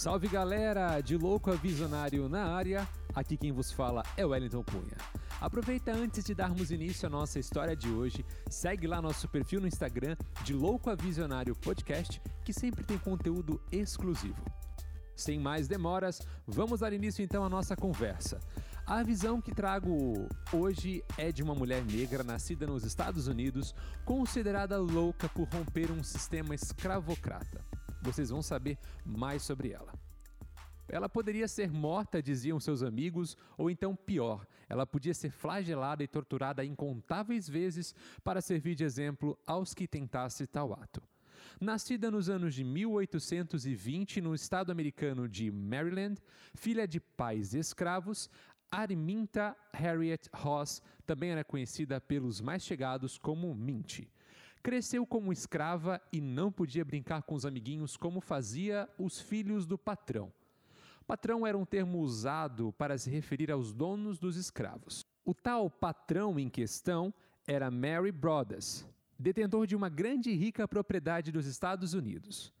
Salve galera, de louco a visionário na área, aqui quem vos fala é Wellington Cunha. Aproveita antes de darmos início à nossa história de hoje, segue lá nosso perfil no Instagram de Louco a Visionário Podcast, que sempre tem conteúdo exclusivo. Sem mais demoras, vamos dar início então à nossa conversa. A visão que trago hoje é de uma mulher negra nascida nos Estados Unidos, considerada louca por romper um sistema escravocrata. Vocês vão saber mais sobre ela. Ela poderia ser morta, diziam seus amigos, ou então pior, ela podia ser flagelada e torturada incontáveis vezes para servir de exemplo aos que tentassem tal ato. Nascida nos anos de 1820 no estado americano de Maryland, filha de pais escravos, Arminta Harriet Ross também era conhecida pelos mais chegados como Minty. Cresceu como escrava e não podia brincar com os amiguinhos como fazia os filhos do patrão. Patrão era um termo usado para se referir aos donos dos escravos. O tal patrão em questão era Mary Brothers, detentor de uma grande e rica propriedade dos Estados Unidos.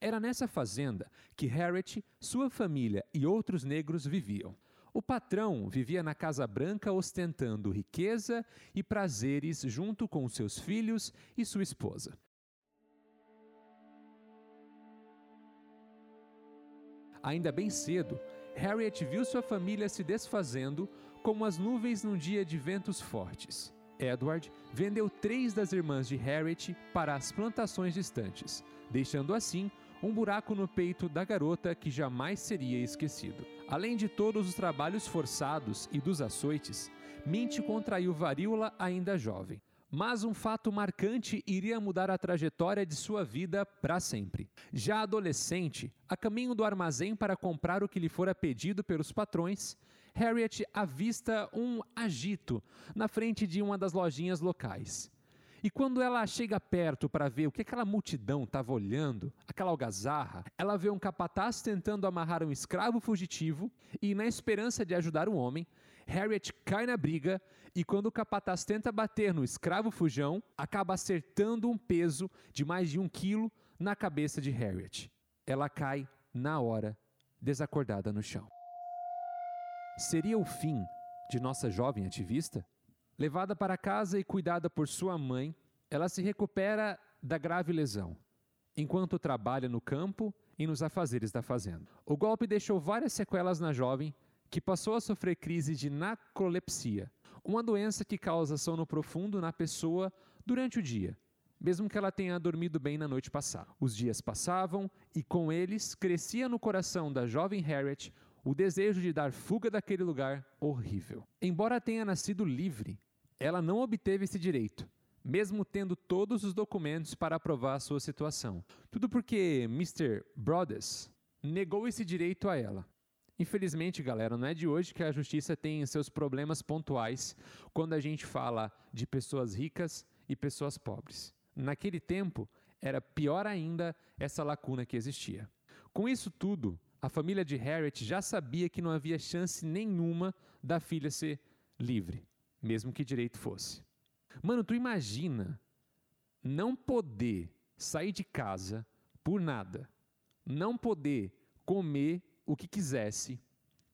Era nessa fazenda que Harriet, sua família e outros negros viviam. O patrão vivia na Casa Branca ostentando riqueza e prazeres junto com seus filhos e sua esposa. Ainda bem cedo, Harriet viu sua família se desfazendo como as nuvens num dia de ventos fortes. Edward vendeu três das irmãs de Harriet para as plantações distantes, deixando assim um buraco no peito da garota que jamais seria esquecido. Além de todos os trabalhos forçados e dos açoites, Mint contraiu varíola ainda jovem. Mas um fato marcante iria mudar a trajetória de sua vida para sempre. Já adolescente, a caminho do armazém para comprar o que lhe fora pedido pelos patrões, Harriet avista um agito na frente de uma das lojinhas locais. E quando ela chega perto para ver o que aquela multidão estava olhando, aquela algazarra, ela vê um capataz tentando amarrar um escravo fugitivo e, na esperança de ajudar o homem, Harriet cai na briga e, quando o capataz tenta bater no escravo fujão, acaba acertando um peso de mais de um quilo na cabeça de Harriet. Ela cai na hora, desacordada no chão. Seria o fim de nossa jovem ativista? Levada para casa e cuidada por sua mãe, ela se recupera da grave lesão, enquanto trabalha no campo e nos afazeres da fazenda. O golpe deixou várias sequelas na jovem, que passou a sofrer crise de narcolepsia, uma doença que causa sono profundo na pessoa durante o dia, mesmo que ela tenha dormido bem na noite passada. Os dias passavam e com eles crescia no coração da jovem Harriet o desejo de dar fuga daquele lugar horrível. Embora tenha nascido livre, ela não obteve esse direito, mesmo tendo todos os documentos para aprovar a sua situação. Tudo porque Mr. Brothers negou esse direito a ela. Infelizmente, galera, não é de hoje que a justiça tem seus problemas pontuais quando a gente fala de pessoas ricas e pessoas pobres. Naquele tempo, era pior ainda essa lacuna que existia. Com isso tudo, a família de Harriet já sabia que não havia chance nenhuma da filha ser livre, mesmo que direito fosse. Mano, tu imagina não poder sair de casa por nada, não poder comer o que quisesse,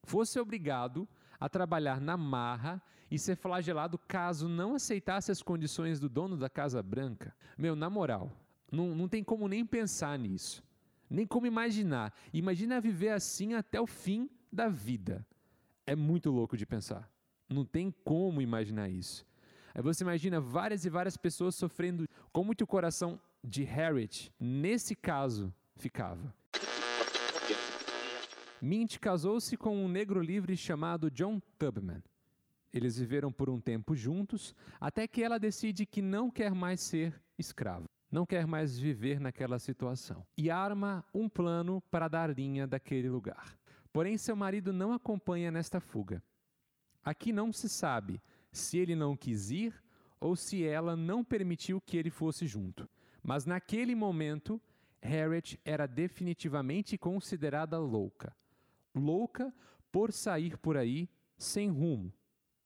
fosse obrigado a trabalhar na marra e ser flagelado caso não aceitasse as condições do dono da Casa Branca. Meu, na moral, não, não tem como nem pensar nisso nem como imaginar. Imagina viver assim até o fim da vida. É muito louco de pensar. Não tem como imaginar isso. Aí você imagina várias e várias pessoas sofrendo como que o coração de Harriet, nesse caso, ficava. Mint casou-se com um negro livre chamado John Tubman. Eles viveram por um tempo juntos, até que ela decide que não quer mais ser escrava não quer mais viver naquela situação e arma um plano para dar linha daquele lugar. Porém, seu marido não acompanha nesta fuga. Aqui não se sabe se ele não quis ir ou se ela não permitiu que ele fosse junto. Mas naquele momento, Harriet era definitivamente considerada louca. Louca por sair por aí sem rumo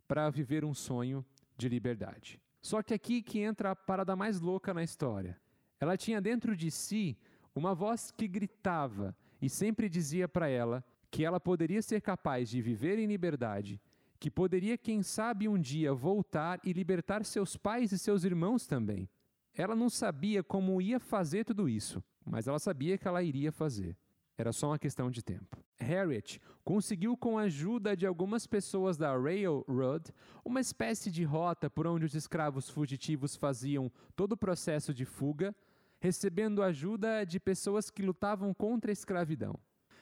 para viver um sonho de liberdade. Só que aqui que entra a parada mais louca na história. Ela tinha dentro de si uma voz que gritava e sempre dizia para ela que ela poderia ser capaz de viver em liberdade, que poderia, quem sabe, um dia voltar e libertar seus pais e seus irmãos também. Ela não sabia como ia fazer tudo isso, mas ela sabia que ela iria fazer. Era só uma questão de tempo. Harriet conseguiu, com a ajuda de algumas pessoas da Railroad, uma espécie de rota por onde os escravos fugitivos faziam todo o processo de fuga, recebendo ajuda de pessoas que lutavam contra a escravidão.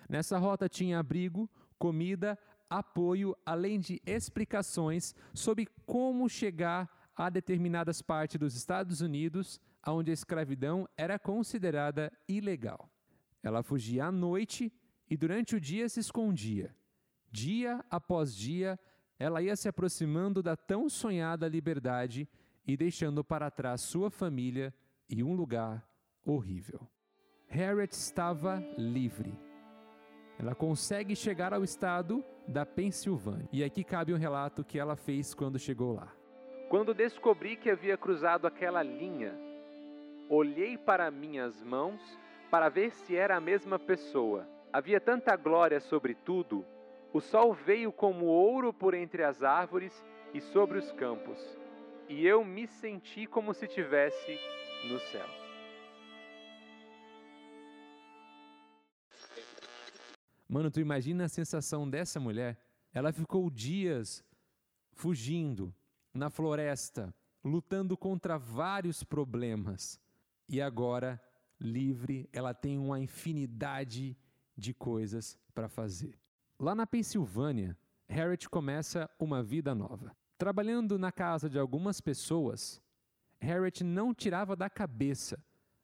Nessa rota tinha abrigo, comida, apoio, além de explicações sobre como chegar a determinadas partes dos Estados Unidos onde a escravidão era considerada ilegal. Ela fugia à noite e durante o dia se escondia. Dia após dia, ela ia se aproximando da tão sonhada liberdade e deixando para trás sua família e um lugar horrível. Harriet estava livre. Ela consegue chegar ao estado da Pensilvânia. E aqui cabe um relato que ela fez quando chegou lá. Quando descobri que havia cruzado aquela linha, olhei para minhas mãos para ver se era a mesma pessoa. Havia tanta glória sobre tudo. O sol veio como ouro por entre as árvores e sobre os campos, e eu me senti como se tivesse no céu. Mano, tu imagina a sensação dessa mulher? Ela ficou dias fugindo na floresta, lutando contra vários problemas. E agora livre, ela tem uma infinidade de coisas para fazer. Lá na Pensilvânia, Harriet começa uma vida nova. Trabalhando na casa de algumas pessoas, Harriet não tirava da cabeça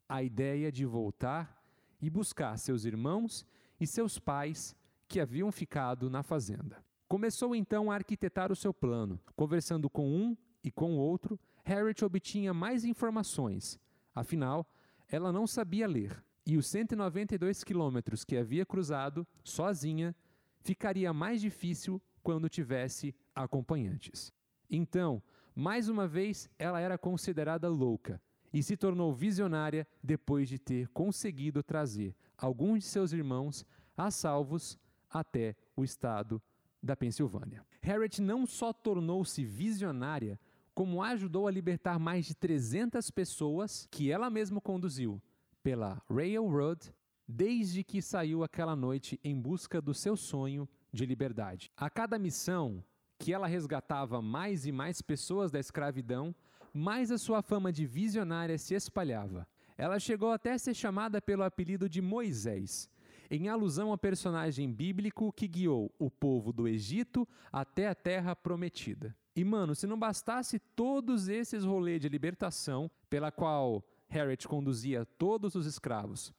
a ideia de voltar e buscar seus irmãos e seus pais que haviam ficado na fazenda. Começou então a arquitetar o seu plano. Conversando com um e com o outro, Harriet obtinha mais informações. Afinal, ela não sabia ler, e os 192 quilômetros que havia cruzado, sozinha, ficaria mais difícil quando tivesse acompanhantes. Então, mais uma vez, ela era considerada louca e se tornou visionária depois de ter conseguido trazer alguns de seus irmãos a salvos até o estado da Pensilvânia. Harriet não só tornou-se visionária, como ajudou a libertar mais de 300 pessoas que ela mesma conduziu pela Railroad desde que saiu aquela noite em busca do seu sonho de liberdade. A cada missão que ela resgatava mais e mais pessoas da escravidão, mais a sua fama de visionária se espalhava. Ela chegou até a ser chamada pelo apelido de Moisés, em alusão ao personagem bíblico que guiou o povo do Egito até a terra prometida. E, mano, se não bastasse todos esses rolês de libertação, pela qual Harriet conduzia todos os escravos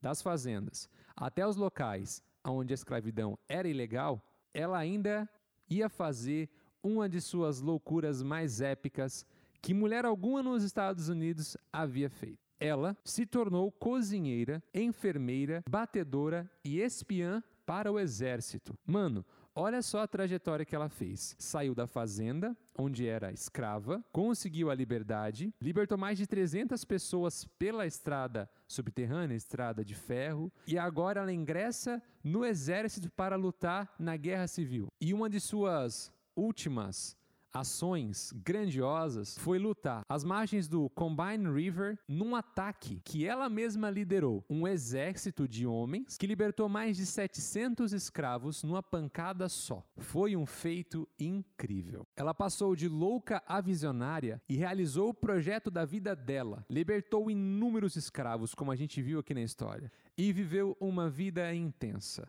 das fazendas até os locais onde a escravidão era ilegal, ela ainda ia fazer uma de suas loucuras mais épicas que mulher alguma nos Estados Unidos havia feito. Ela se tornou cozinheira, enfermeira, batedora e espiã para o exército. Mano, Olha só a trajetória que ela fez. Saiu da fazenda, onde era escrava, conseguiu a liberdade, libertou mais de 300 pessoas pela estrada subterrânea, estrada de ferro, e agora ela ingressa no exército para lutar na guerra civil. E uma de suas últimas ações grandiosas foi lutar às margens do Combine River num ataque que ela mesma liderou. Um exército de homens que libertou mais de 700 escravos numa pancada só. Foi um feito incrível. Ela passou de louca a visionária e realizou o projeto da vida dela. Libertou inúmeros escravos, como a gente viu aqui na história, e viveu uma vida intensa.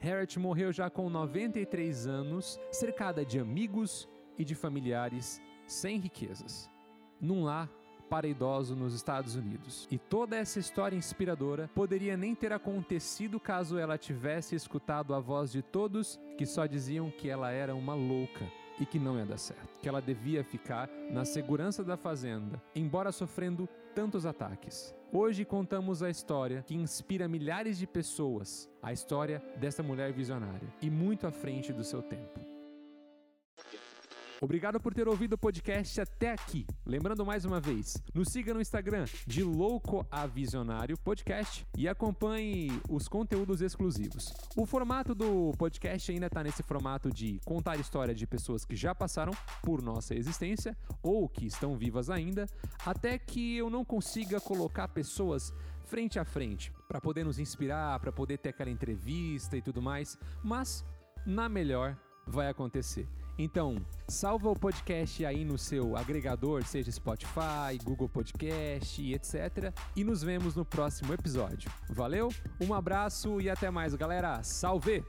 Harriet morreu já com 93 anos, cercada de amigos e de familiares sem riquezas, num lar para idoso nos Estados Unidos. E toda essa história inspiradora poderia nem ter acontecido caso ela tivesse escutado a voz de todos que só diziam que ela era uma louca e que não ia dar certo, que ela devia ficar na segurança da fazenda, embora sofrendo tantos ataques. Hoje contamos a história que inspira milhares de pessoas, a história dessa mulher visionária e muito à frente do seu tempo. Obrigado por ter ouvido o podcast até aqui. Lembrando mais uma vez, nos siga no Instagram de Louco a Visionário Podcast e acompanhe os conteúdos exclusivos. O formato do podcast ainda está nesse formato de contar história de pessoas que já passaram por nossa existência ou que estão vivas ainda, até que eu não consiga colocar pessoas frente a frente para poder nos inspirar, para poder ter aquela entrevista e tudo mais, mas na melhor vai acontecer. Então, salva o podcast aí no seu agregador, seja Spotify, Google Podcast e etc. E nos vemos no próximo episódio. Valeu, um abraço e até mais, galera. Salve!